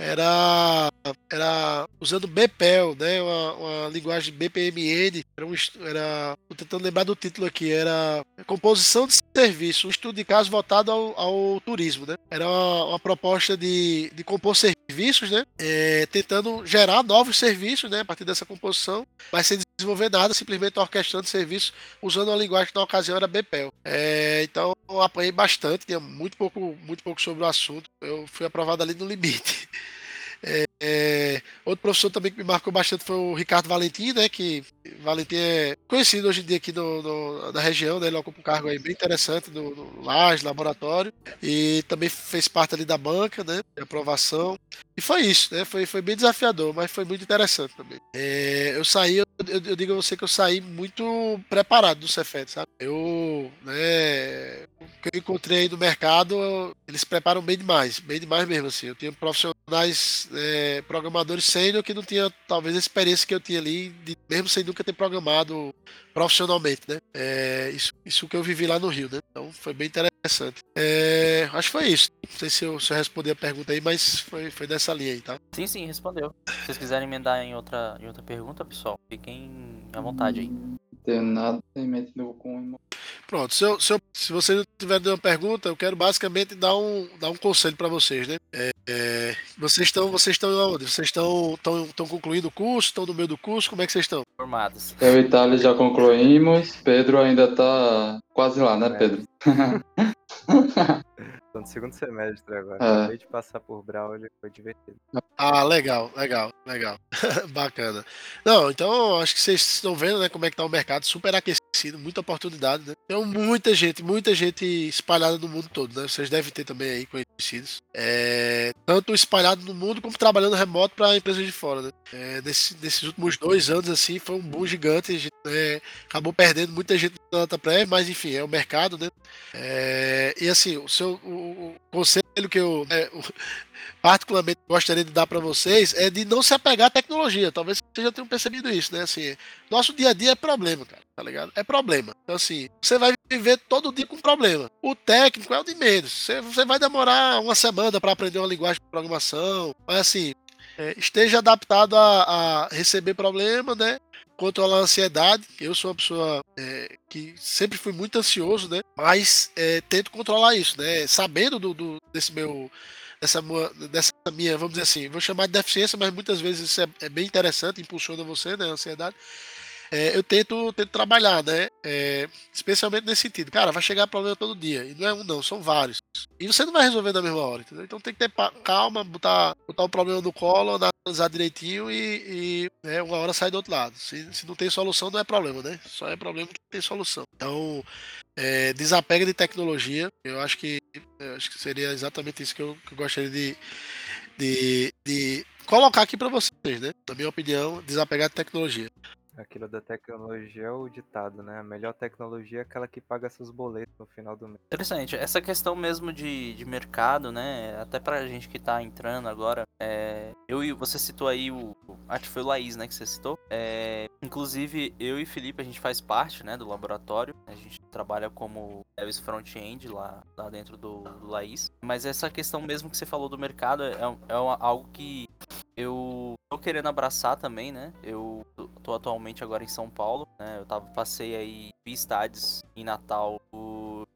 era, era usando BPEL, né, uma, uma linguagem BPMN, era, um, era tô tentando lembrar do título aqui, era composição de serviço, um estudo de caso voltado ao, ao turismo, né, era uma, uma, proposta de, de compor serviços, né, é, tentando gerar novos serviços, né, a partir dessa composição, mas sem desenvolver nada, simplesmente orquestrando serviços usando uma linguagem que na ocasião era BPEL. É, então eu apanhei bastante, tinha muito pouco, muito pouco sobre o assunto. Eu fui aprovado ali no limite. É, é, outro professor também que me marcou bastante foi o Ricardo Valentim, né? Que Valentim é conhecido hoje em dia aqui no, na região, né? Ele ocupa um cargo aí bem interessante no, no LAS, laboratório, e também fez parte ali da banca, né? De aprovação. E foi isso, né? Foi, foi bem desafiador, mas foi muito interessante também. É, eu saí, eu, eu, digo a você que eu saí muito preparado do Cefet, sabe? Eu, né? O que eu encontrei no mercado, eles preparam bem demais, bem demais mesmo, assim. Eu tinha profissionais, é, programadores sênior que não tinha talvez a experiência que eu tinha ali, de, mesmo sem nunca ter programado profissionalmente, né? É, isso, isso que eu vivi lá no Rio, né? Então foi bem interessante. É, acho que foi isso. Não sei se eu, se eu respondi a pergunta aí, mas foi, foi dessa linha aí, tá? Sim, sim, respondeu. Se vocês quiserem emendar em outra, em outra pergunta, pessoal, fiquem à vontade aí. Não tenho nada em mente com Pronto, se, eu, se, eu, se você não tiver nenhuma pergunta, eu quero basicamente dar um, dar um conselho para vocês, né? É, é, vocês estão vocês estão onde? Vocês estão, estão, estão concluindo o curso? Estão no meio do curso? Como é que vocês estão? Formados. Eu e Itália já concluímos. Pedro ainda está quase lá, né, é. Pedro? Tô no segundo semestre agora. É. Acabei de passar por Braulio, foi divertido. Ah, legal, legal, legal. Bacana. Não, então acho que vocês estão vendo, né, como é que tá o mercado, super aquecido, muita oportunidade, né? Tem muita gente, muita gente espalhada no mundo todo, né? Vocês devem ter também aí conhecidos. É, tanto espalhado no mundo como trabalhando remoto para empresas de fora, né? É, nesse, nesses últimos dois anos, assim, foi um boom gigante. Gente né, acabou perdendo muita gente na data prévia, mas enfim, é o mercado, né? É, e assim, o seu o, o conselho que eu é, particularmente gostaria de dar para vocês é de não se apegar à tecnologia. Talvez vocês já tenham percebido isso, né? Assim, nosso dia a dia é problema, cara, tá ligado? É problema. Então, assim, você vai viver todo dia com problema. O técnico é o de menos. Você, você vai demorar uma semana para aprender uma linguagem de programação, mas assim, é, esteja adaptado a, a, receber problema, né? Controlar a ansiedade. Eu sou uma pessoa é, que sempre fui muito ansioso, né? Mas é, tento controlar isso, né? Sabendo do, do, desse meu dessa, dessa minha, vamos dizer assim, vou chamar de deficiência, mas muitas vezes isso é, é bem interessante, impulsiona você, né? A ansiedade é, eu tento, tento trabalhar, né? É, especialmente nesse sentido. Cara, vai chegar problema todo dia. E não é um, não, são vários. E você não vai resolver na mesma hora, entendeu? Então tem que ter calma, botar, botar o problema no colo, analisar direitinho e, e né, uma hora sai do outro lado. Se, se não tem solução, não é problema, né? Só é problema que tem solução. Então, é, desapega de tecnologia. Eu acho que, eu acho que seria exatamente isso que eu, que eu gostaria de, de, de colocar aqui para vocês, né? Na minha opinião, desapegar de tecnologia. Aquilo da tecnologia é o ditado, né? A melhor tecnologia é aquela que paga seus boletos no final do mês. Interessante. Essa questão mesmo de, de mercado, né? Até pra gente que tá entrando agora, é, eu e você citou aí o. Acho que foi o Laís, né? Que você citou. É, inclusive, eu e Felipe, a gente faz parte, né? Do laboratório. A gente trabalha como Devis Front-End lá, lá dentro do, do Laís. Mas essa questão mesmo que você falou do mercado é, é algo que eu tô querendo abraçar também, né? Eu tô atualmente agora em São Paulo, né? Eu tava, passei aí, vi estádios em Natal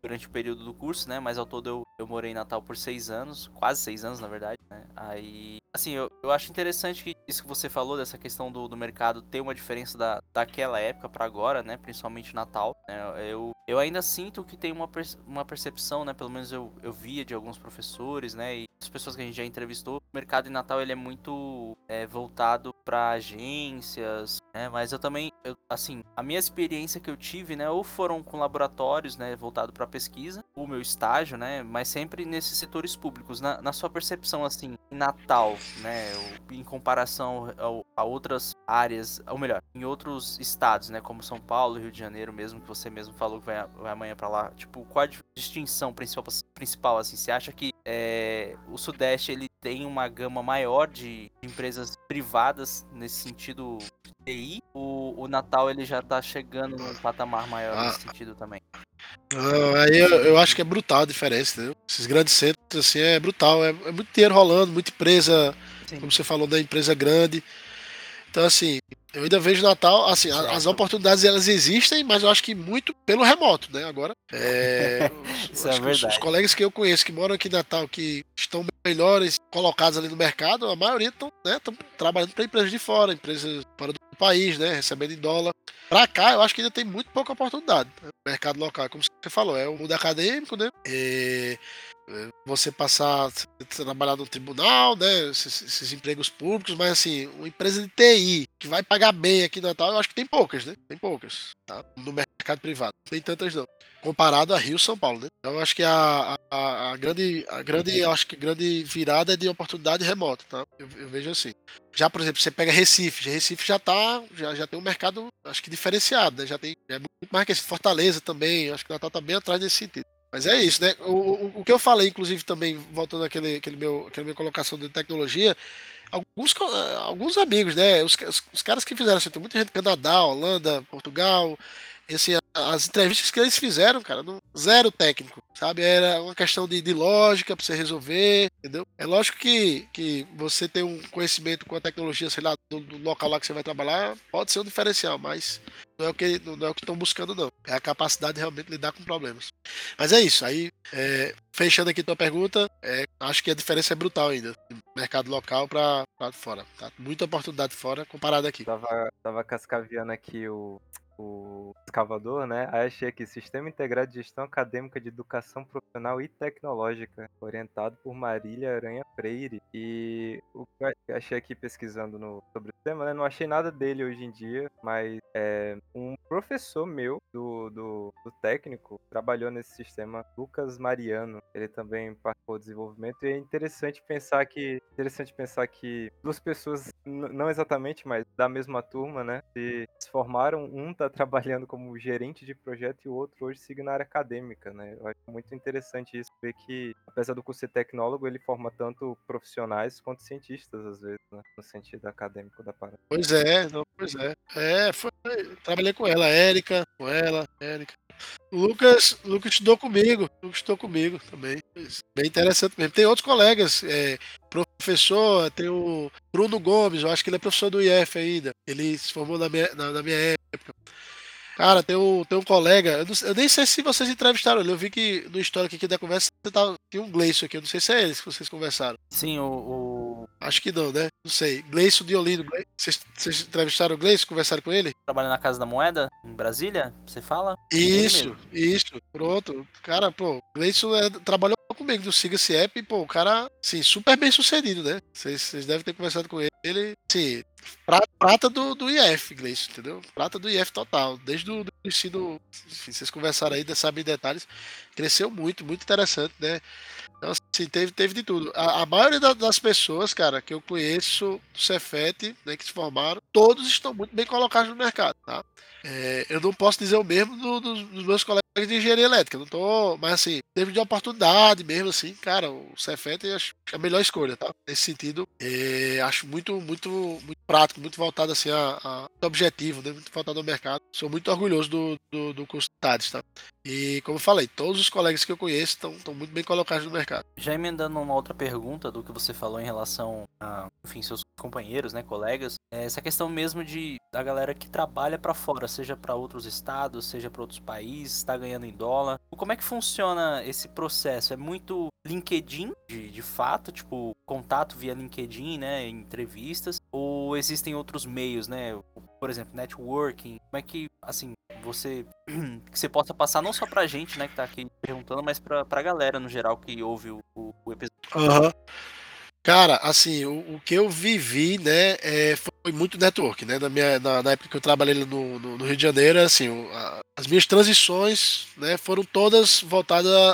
durante o período do curso, né? Mas ao todo eu, eu morei em Natal por seis anos, quase seis anos, na verdade, né? Aí, assim, eu, eu acho interessante que isso que você falou, dessa questão do, do mercado ter uma diferença da, daquela época para agora, né? Principalmente Natal, né? Eu, eu ainda sinto que tem uma, uma percepção, né? Pelo menos eu, eu via de alguns professores, né? E pessoas que a gente já entrevistou, o mercado em Natal ele é muito é, voltado para agências, né? Mas eu também, eu, assim, a minha experiência que eu tive, né? Ou foram com laboratórios, né? Voltado para pesquisa, o meu estágio, né? Mas sempre nesses setores públicos. Na, na sua percepção, assim, em Natal, né? Em comparação a, a outras áreas, ou melhor, em outros estados, né? Como São Paulo, Rio de Janeiro, mesmo que você mesmo falou que vai, vai amanhã para lá. Tipo, qual a distinção principal, principal assim? Você acha que é, o Sudeste ele tem uma gama maior de empresas privadas nesse sentido TI? O, o Natal ele já tá chegando num patamar maior ah. nesse sentido também? Ah, aí eu, eu, acho que é brutal a diferença, entendeu? Esses grandes centros, assim, é brutal. É, é muito dinheiro rolando, muita empresa, Sim. como você falou, da empresa grande. Então, assim, eu ainda vejo Natal, assim, certo. as oportunidades elas existem, mas eu acho que muito pelo remoto, né? Agora, é, os, é os, os, colegas que eu conheço que moram aqui em Natal, que estão melhores colocados ali no mercado, a maioria estão né, trabalhando para empresas de fora, empresas fora do país, né? Recebendo em dólar. Para cá, eu acho que ainda tem muito pouca oportunidade. Né? mercado local, como você falou, é o mundo acadêmico, né? É, é, você passar trabalhar no tribunal, né? Esses, esses, empregos públicos, mas assim, uma empresa de TI que vai pagar bem aqui no Natal, eu acho que tem poucas, né? Tem poucas, tá? No mercado privado, tem tantas não. Comparado a Rio, São Paulo, né? Então eu acho que a, a, a grande, a grande, acho que grande virada é de oportunidade remota, tá? Eu, eu, vejo assim. Já, por exemplo, você pega Recife, Recife já tá, já, já tem um mercado, acho que diferenciado, né? Já tem é muito mais que esse Fortaleza também, acho que o Natal tá bem atrás nesse sentido. Mas é isso, né? O, o, que eu falei, inclusive, também, voltando àquele, àquele meu, àquela minha colocação de tecnologia, alguns, alguns amigos, né? Os, os, os caras que fizeram, assim, tem muita gente Canadá, Holanda, Portugal, esse, as entrevistas que eles fizeram, cara, zero técnico, sabe? Era uma questão de, de lógica para você resolver, entendeu? É lógico que, que você ter um conhecimento com a tecnologia, sei lá, do, do local lá que você vai trabalhar, pode ser um diferencial, mas não é o que não é o que estão buscando, não. É a capacidade de realmente lidar com problemas. Mas é isso. Aí, é, fechando aqui tua pergunta, é, acho que a diferença é brutal ainda. Mercado local para fora. Tá? Muita oportunidade fora comparado aqui. Tava, tava cascaviando aqui o, o escavador, né? Aí achei aqui Sistema Integrado de Gestão Acadêmica de Educação Profissional e Tecnológica, orientado por Marília Aranha Freire. E o que achei aqui pesquisando no, sobre o tema, né? Não achei nada dele hoje em dia, mas é, um professor meu do, do, do técnico trabalhou nesse sistema, Lucas Mariano. Ele também participou do desenvolvimento e é interessante pensar que interessante pensar que duas pessoas, não exatamente, mas da mesma turma, né? Se formaram, um tá trabalhando como gerente de projeto e o outro hoje siga na área acadêmica, né? Eu acho muito interessante isso, ver que, apesar do curso ser tecnólogo, ele forma tanto profissionais quanto cientistas, às vezes, né? No sentido acadêmico da parada. Pois é, não, pois é. É, foi, trabalhei com ela, Érica, com ela, Érica. Lucas, Lucas estudou comigo, Lucas estudou comigo também. Bem interessante mesmo. Tem outros colegas, é, professor, tem o Bruno Gomes, eu acho que ele é professor do IF ainda. Ele se formou na minha, na, na minha época. Cara, tem um, tem um colega, eu, não, eu, nem sei se vocês entrevistaram ele, eu vi que no histórico aqui da conversa tá, tem um Gleison aqui, eu não sei se é eles que vocês conversaram. Sim, o, o... Acho que não, né? Não sei, Gleison de Olindo. Vocês, vocês entrevistaram o Gleison, conversaram com ele? Trabalha na Casa da Moeda, em Brasília, você fala? Isso, isso, pronto. Cara, pô, Gleison é, trabalhou comigo do Siga-se App e, pô, o cara, assim, super bem sucedido, né? Vocês devem ter conversado com ele. Ele, sim, prata do, do IF, Gleison, entendeu? Prata do IF total. Desde o ensino, vocês conversaram aí, sabem detalhes, cresceu muito, muito interessante, né? Então, assim, teve, teve de tudo. A, a maioria da, das pessoas, cara, que eu conheço do Cefet, né, que se formaram, todos estão muito bem colocados no mercado, tá? É, eu não posso dizer o mesmo do, do, dos meus colegas de engenharia elétrica, não tô, mas assim, teve de oportunidade mesmo, assim, cara, o Cefet acho a melhor escolha, tá? Nesse sentido, é, acho muito, muito, muito prático, muito voltado assim a, a objetivo, né? Muito voltado ao mercado. Sou muito orgulhoso do, do, do curso de TADES, tá? E como eu falei, todos os colegas que eu conheço estão muito bem colocados no mercado. Já emendando uma outra pergunta do que você falou em relação a, enfim, seus companheiros, né, colegas, é essa questão mesmo de da galera que trabalha para fora, seja para outros estados, seja para outros países, está ganhando em dólar. Como é que funciona esse processo? É muito LinkedIn, de, de fato, tipo, contato via LinkedIn, né, entrevistas, ou existem outros meios, né, por exemplo, networking, como é que, assim, você, que você possa passar não só pra gente, né, que tá aqui perguntando, mas pra, pra galera no geral que ouve o, o, o episódio. Uhum. Cara, assim, o, o, que eu vivi, né, é, foi muito network, né, na, minha, na, na época que eu trabalhei no, no, no Rio de Janeiro, assim, a, as minhas transições, né, foram todas voltadas a,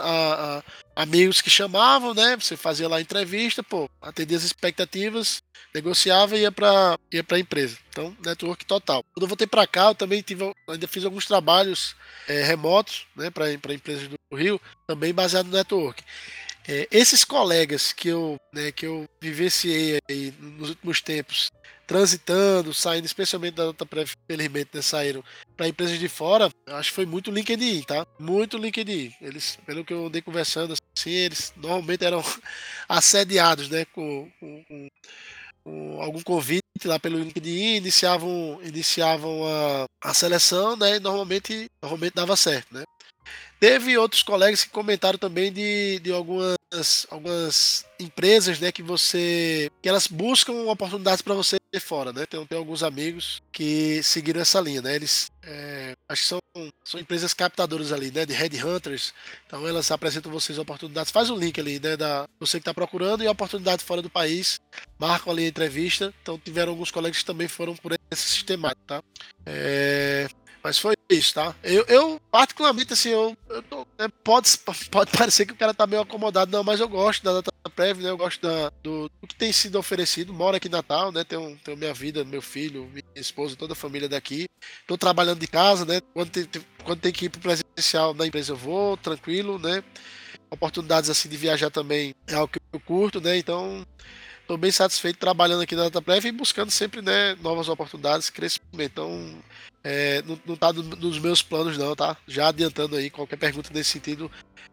a, amigos que chamavam, né, você fazia lá entrevista, pô, atendia as expectativas, negociava e ia para ia a empresa. Então, network total. Quando eu voltei para cá, eu também tive, ainda fiz alguns trabalhos é, remotos, né, para empresas do Rio, também baseado no network. É, esses colegas que eu, né, que eu vivenciei nos últimos tempos, transitando, saindo, especialmente da DataPrev, felizmente, né, saíram para empresas de fora, acho que foi muito LinkedIn, tá? Muito LinkedIn. Eles, pelo que eu andei conversando, assim, eles normalmente eram assediados, né, com, com, com algum convite lá pelo LinkedIn, iniciavam, iniciavam a, a seleção, né, e normalmente, normalmente dava certo, né? Teve outros colegas que comentaram também de, de algumas, algumas empresas, né, que você que elas buscam oportunidades para você fora, né? Tem, tem alguns amigos que seguiram essa linha, né? Eles é, acho que são, são empresas captadoras ali, né? De headhunters. Então elas apresentam vocês oportunidades. Faz o um link ali, né? Da você que está procurando e a oportunidade fora do país. Marcam ali a entrevista. Então tiveram alguns colegas que também foram por esse sistema, tá? É, mas foi isso, tá? Eu, eu particularmente, assim, eu, eu tô, é, pode, pode parecer que o cara tá meio acomodado, não, mas eu gosto da data prévia, né? Eu gosto da, do, do, que tem sido oferecido. Moro aqui em Natal, né? Tenho, tenho minha vida, meu filho, minha esposa, toda a família daqui. Tô trabalhando de casa, né? Quando tem, quando tem que ir pro presencial na empresa, eu vou, tranquilo, né? Oportunidades assim de viajar também é algo que eu curto, né? Então, estou bem satisfeito trabalhando aqui na DataPrev e buscando sempre né, novas oportunidades, crescimento. Então, é, não, não tá nos meus planos não, tá? Já adiantando aí qualquer pergunta nesse sentido,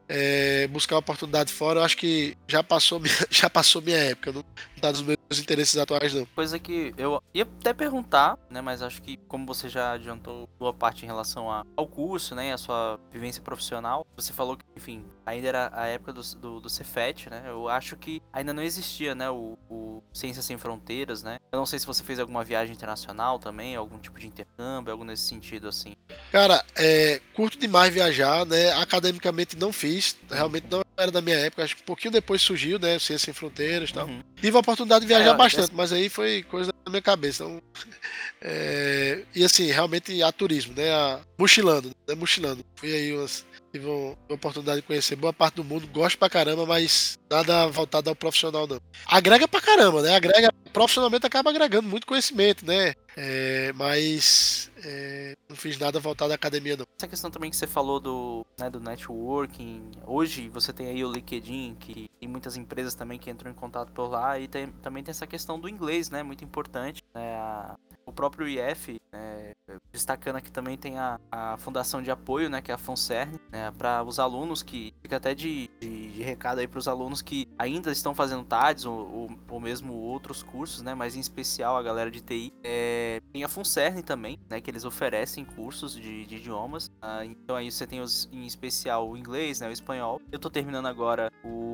é, buscar oportunidade fora, eu acho que já passou minha, já passou minha época, não, tá nos meus interesses atuais não. Coisa que eu ia até perguntar, né, mas acho que como você já adiantou boa parte em relação a, ao curso, né, a sua vivência profissional, você falou que, enfim, ainda era a época do, do, do Cefet, né, eu acho que ainda não existia, né, o, o Ciências Sem Fronteiras, né, eu não sei se você fez alguma viagem internacional também, algum tipo de intercâmbio, algo nesse sentido, assim? Cara, é, curto demais viajar, né? Academicamente não fiz, realmente não era da minha época, acho que um pouquinho depois surgiu, né? Ciência Sem Fronteiras e tal. Uhum. Tive a oportunidade de viajar é, bastante, mas aí foi coisa da minha cabeça. Então, é, e assim, realmente a turismo, né? A, mochilando, né? Mochilando. Fui aí umas tive uma oportunidade de conhecer boa parte do mundo, gosto pra caramba, mas nada voltado ao profissional, não. Agrega pra caramba, né? Agrega, profissionalmente acaba agregando muito conhecimento, né? É, mas é, não fiz nada voltado à academia, não. Essa questão também que você falou do, né, do networking, hoje você tem aí o LinkedIn, que tem muitas empresas também que entram em contato por lá, e tem, também tem essa questão do inglês, né? Muito importante. Né? A, o próprio IF, é, destacando aqui também tem a, a fundação de apoio, né, que é a FUNCERN, né, para os alunos que fica até de, de, de recado aí para os alunos que ainda estão fazendo TADS ou, ou, ou, mesmo outros cursos, né, mas em especial a galera de TI. É, tem a FUNCERN também, né, que eles oferecem cursos de, de idiomas. Ah, então aí você tem os, em especial o inglês, né, o espanhol. Eu estou terminando agora o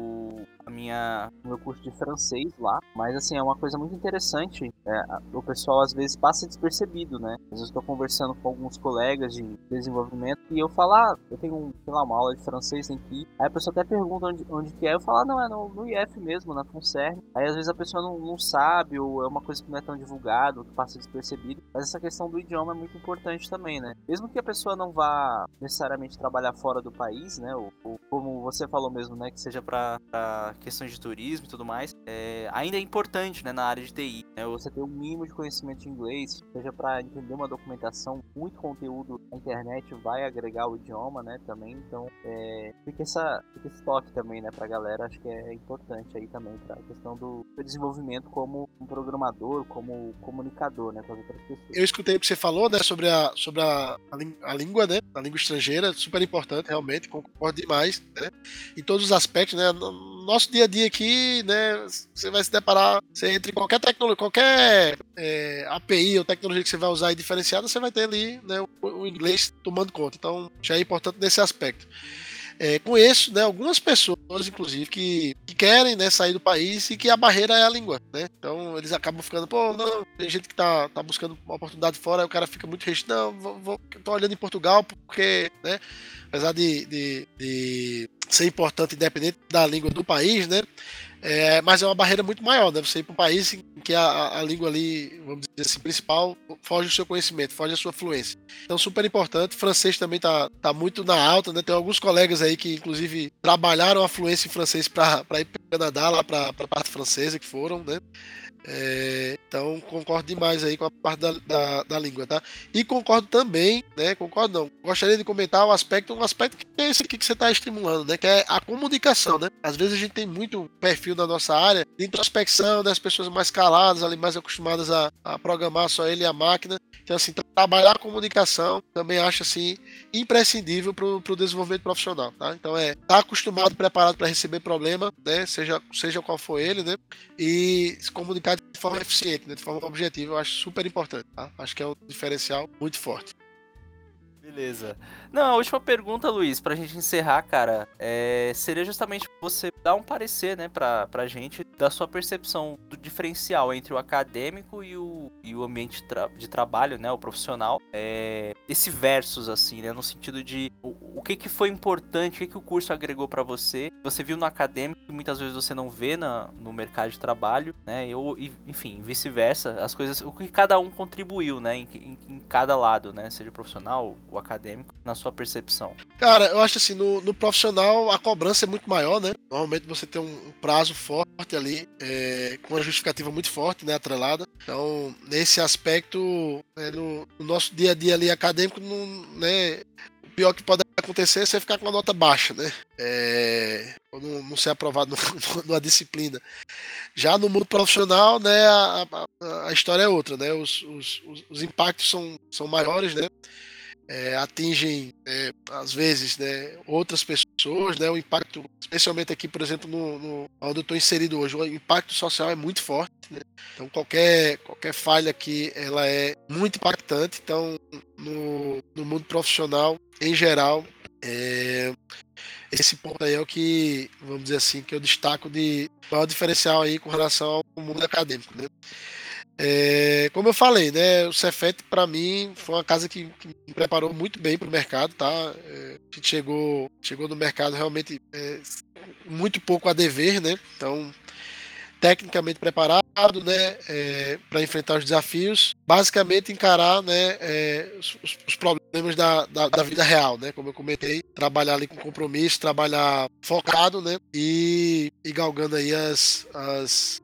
minha meu curso de francês lá. Mas assim, é uma coisa muito interessante. É, o pessoal às vezes passa despercebido, né? Às vezes estou conversando com alguns colegas de desenvolvimento e eu falo, ah, eu tenho, sei lá, uma aula de francês tem que ir. Aí a pessoa até pergunta onde, onde que é. Eu falo, ah, não, é no, no IF mesmo, na FUNCERN. Aí às vezes a pessoa não, não sabe, ou é uma coisa que não é tão divulgada, que passa despercebido. Mas essa questão do idioma é muito importante também, né? Mesmo que a pessoa não vá necessariamente trabalhar fora do país, né? Ou, ou como você falou mesmo, né? Que seja para questões de turismo e tudo mais, é, ainda é importante, né? Na área de TI, né? Você ter um mínimo de conhecimento de inglês, seja para entender uma documentação, muito conteúdo na internet vai agregar o idioma, né? Também, então, é, fica, essa, fica esse toque também, né? Pra galera, acho que é importante aí também para a questão do desenvolvimento como um programador, como comunicador, né? Com as outras pessoas. Eu escutei o que você falou, né? Sobre a, sobre a, a, língua, né? A língua estrangeira, super importante, realmente, concordo demais, né? Em todos os aspectos, né? No nosso dia a dia aqui, né? Você vai se deparar, você entra em qualquer tecnologia, qualquer é, API ou tecnologia que você vai usar aí diferenciada, você vai ter ali né, o, o inglês tomando conta. Então, já é importante nesse aspecto. É, conheço né, algumas pessoas, inclusive, que, que querem né, sair do país e que a barreira é a língua. Né? Então eles acabam ficando, pô, não, tem gente que tá, tá buscando uma oportunidade fora, aí o cara fica muito restrito, não, vou, vou, tô olhando em Portugal porque, né, apesar de, de, de ser importante independente da língua do país, né? É, mas é uma barreira muito maior, né? Você ir para um país em que a, a, língua ali, vamos dizer assim, principal, foge do seu conhecimento, foge da sua fluência. Então, super importante. Francês também tá, tá muito na alta, né? Tem alguns colegas aí que, inclusive, trabalharam a fluência em francês para ir para o Canadá, lá para a parte francesa que foram, né? É, então concordo demais aí com a parte da, da, da, língua, tá? E concordo também, né? Concordo não. Gostaria de comentar o aspecto, um aspecto que é esse aqui que você está estimulando, né? Que é a comunicação, né? Às vezes a gente tem muito perfil na nossa área de introspecção, das pessoas mais caladas, ali mais acostumadas a, a programar só ele e a máquina. Então, assim, trabalhar a comunicação também acho assim imprescindível para o desenvolvimento profissional, tá? Então é estar tá acostumado, preparado para receber problema, né? Seja, seja qual for ele, né? E se comunicar de forma eficiente, né, de forma objetiva, eu acho super importante. Tá? Acho que é um diferencial muito forte. Beleza. Não, a última pergunta, Luiz, pra gente encerrar, cara, é, seria justamente você dar um parecer, né, pra, pra gente, da sua percepção do diferencial entre o acadêmico e o, e o ambiente de, tra de trabalho, né, o profissional. É, esse versus, assim, né, no sentido de o, o que que foi importante, o que que o curso agregou para você, você viu no acadêmico que muitas vezes você não vê na, no mercado de trabalho, né, eu, enfim, vice-versa, as coisas, o que cada um contribuiu, né, em, em, em cada lado, né, seja profissional ou acadêmico, na sua percepção? Cara, eu acho assim, no, no profissional a cobrança é muito maior, né? Normalmente você tem um, prazo forte ali, é, com uma justificativa muito forte, né? Atrelada. Então, nesse aspecto, é, no, no, nosso dia a dia ali acadêmico, não, né? O pior que pode acontecer é você ficar com uma nota baixa, né? É, ou não, não ser aprovado numa disciplina. Já no mundo profissional, né, a, a, a história é outra, né? Os, os, os impactos são, são maiores, né? É, atingem, é, às vezes, né, outras pessoas, né, o impacto, especialmente aqui, por exemplo, no, no onde eu estou inserido hoje, o impacto social é muito forte. Né? Então, qualquer, qualquer falha aqui, ela é muito impactante. Então, no, no mundo profissional, em geral, é, esse ponto aí é o que, vamos dizer assim, que eu destaco de maior diferencial aí com relação ao mundo acadêmico, né? É, como eu falei, né, o Cefet para mim foi uma casa que, que, me preparou muito bem para o mercado, tá? É, a gente chegou, chegou no mercado realmente é, muito pouco a dever, né? Então tecnicamente preparado né, é, para enfrentar os desafios, basicamente encarar né, é, os, os, problemas da, da, da, vida real, né, como eu comentei, trabalhar ali com compromisso, trabalhar focado né, e, e galgando aí as, as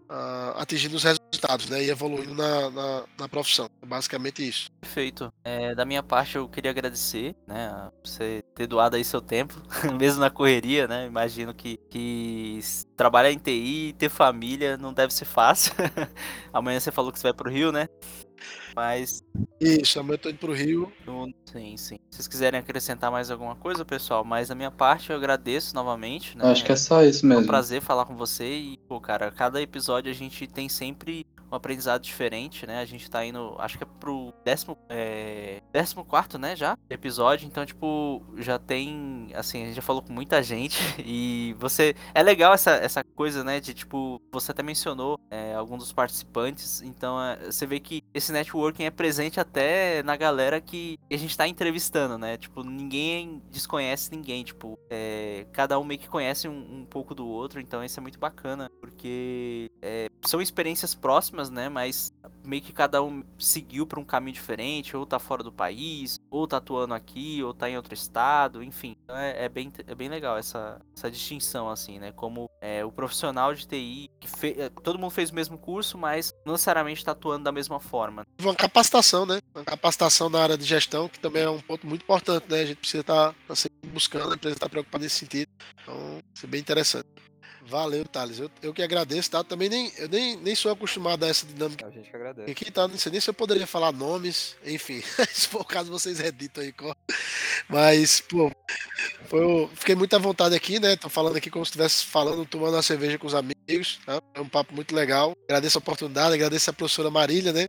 atingindo os resultados né, e evoluindo na, na, na profissão. Basicamente isso. Perfeito. É, da minha parte, eu queria agradecer né, você ter doado aí seu tempo, mesmo na correria, né? Imagino que, que trabalhar em TI e ter família não deve ser fácil. Amanhã você falou que você vai pro Rio, né? Mas. Isso, amanhã eu tô indo pro Rio. Sim, sim. Se vocês quiserem acrescentar mais alguma coisa, pessoal, mas da minha parte eu agradeço novamente. Né? Acho que é só isso mesmo. É um prazer falar com você e, pô, cara, cada episódio a gente tem sempre um aprendizado diferente, né? A gente tá indo, acho que é pro décimo, é, 14, né, já, episódio, então, tipo, já tem, assim, a gente já falou com muita gente e você, é legal essa, essa coisa, né, de, tipo, você até mencionou é, alguns dos participantes, então é, você vê que esse networking é presente até na galera que a gente tá entrevistando, né, tipo, ninguém desconhece ninguém, tipo, é, cada um meio que conhece um, um, pouco do outro, então isso é muito bacana, porque é, são experiências próximas, né, mas meio que cada um seguiu para um caminho diferente, ou tá fora do país, ou tá atuando aqui, ou tá em outro estado, enfim. Então é, é bem, é bem legal essa, essa distinção, assim, né? Como é, o profissional de TI, que fe... É, todo mundo fez o mesmo curso, mas não necessariamente tá atuando da mesma forma. Uma capacitação, né? Uma capacitação na área de gestão, que também é um ponto muito importante, né? A gente precisa estar tá, tá sempre buscando, a empresa está preocupada nesse sentido. Então, isso é bem interessante. Valeu, Thales. Eu, eu que agradeço, tá? Também nem, eu nem, nem sou acostumado a essa dinâmica. A gente que agradece. Aqui, tá? Não sei nem se eu poderia falar nomes, enfim. se for o caso, vocês editam aí, Mas, pô, foi, fiquei muito à vontade aqui, né? Tô falando aqui como se estivesse falando, tomando uma cerveja com os amigos, tá? É um papo muito legal. Agradeço a oportunidade, agradeço a professora Marília, né?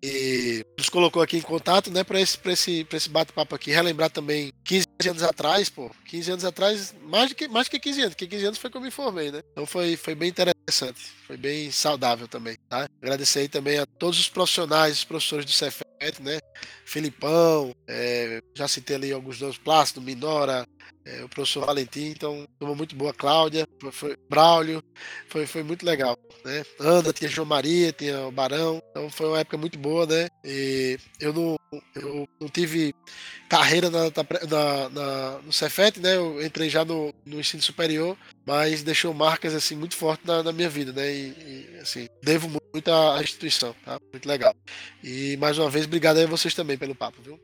Que nos colocou aqui em contato, né, para esse, esse, esse bate-papo aqui. Relembrar também 15 anos atrás, pô, 15 anos atrás, mais, que, mais que 15 anos, porque 15 anos foi que eu me formei, né? Então foi, foi bem interessante, foi bem saudável também, tá? Agradecer aí também a todos os profissionais, os professores do Cefet, né? Filipão, é, já citei ali alguns nomes, Plácido, Minora, é, o professor Valentim, então, uma muito boa, Cláudia, foi, foi Braulio, foi, foi muito legal, né? Ana, tinha João Maria, tinha o Barão, então foi uma época muito boa, né? E eu não, eu não tive carreira na, na, na, no Cefet, né? Eu entrei já no, no ensino superior, mas deixou marcas assim muito fortes na, na minha vida, né? E, e, assim, devo muito à instituição, tá? Muito legal. E mais uma vez, obrigado a vocês também pelo papo, viu?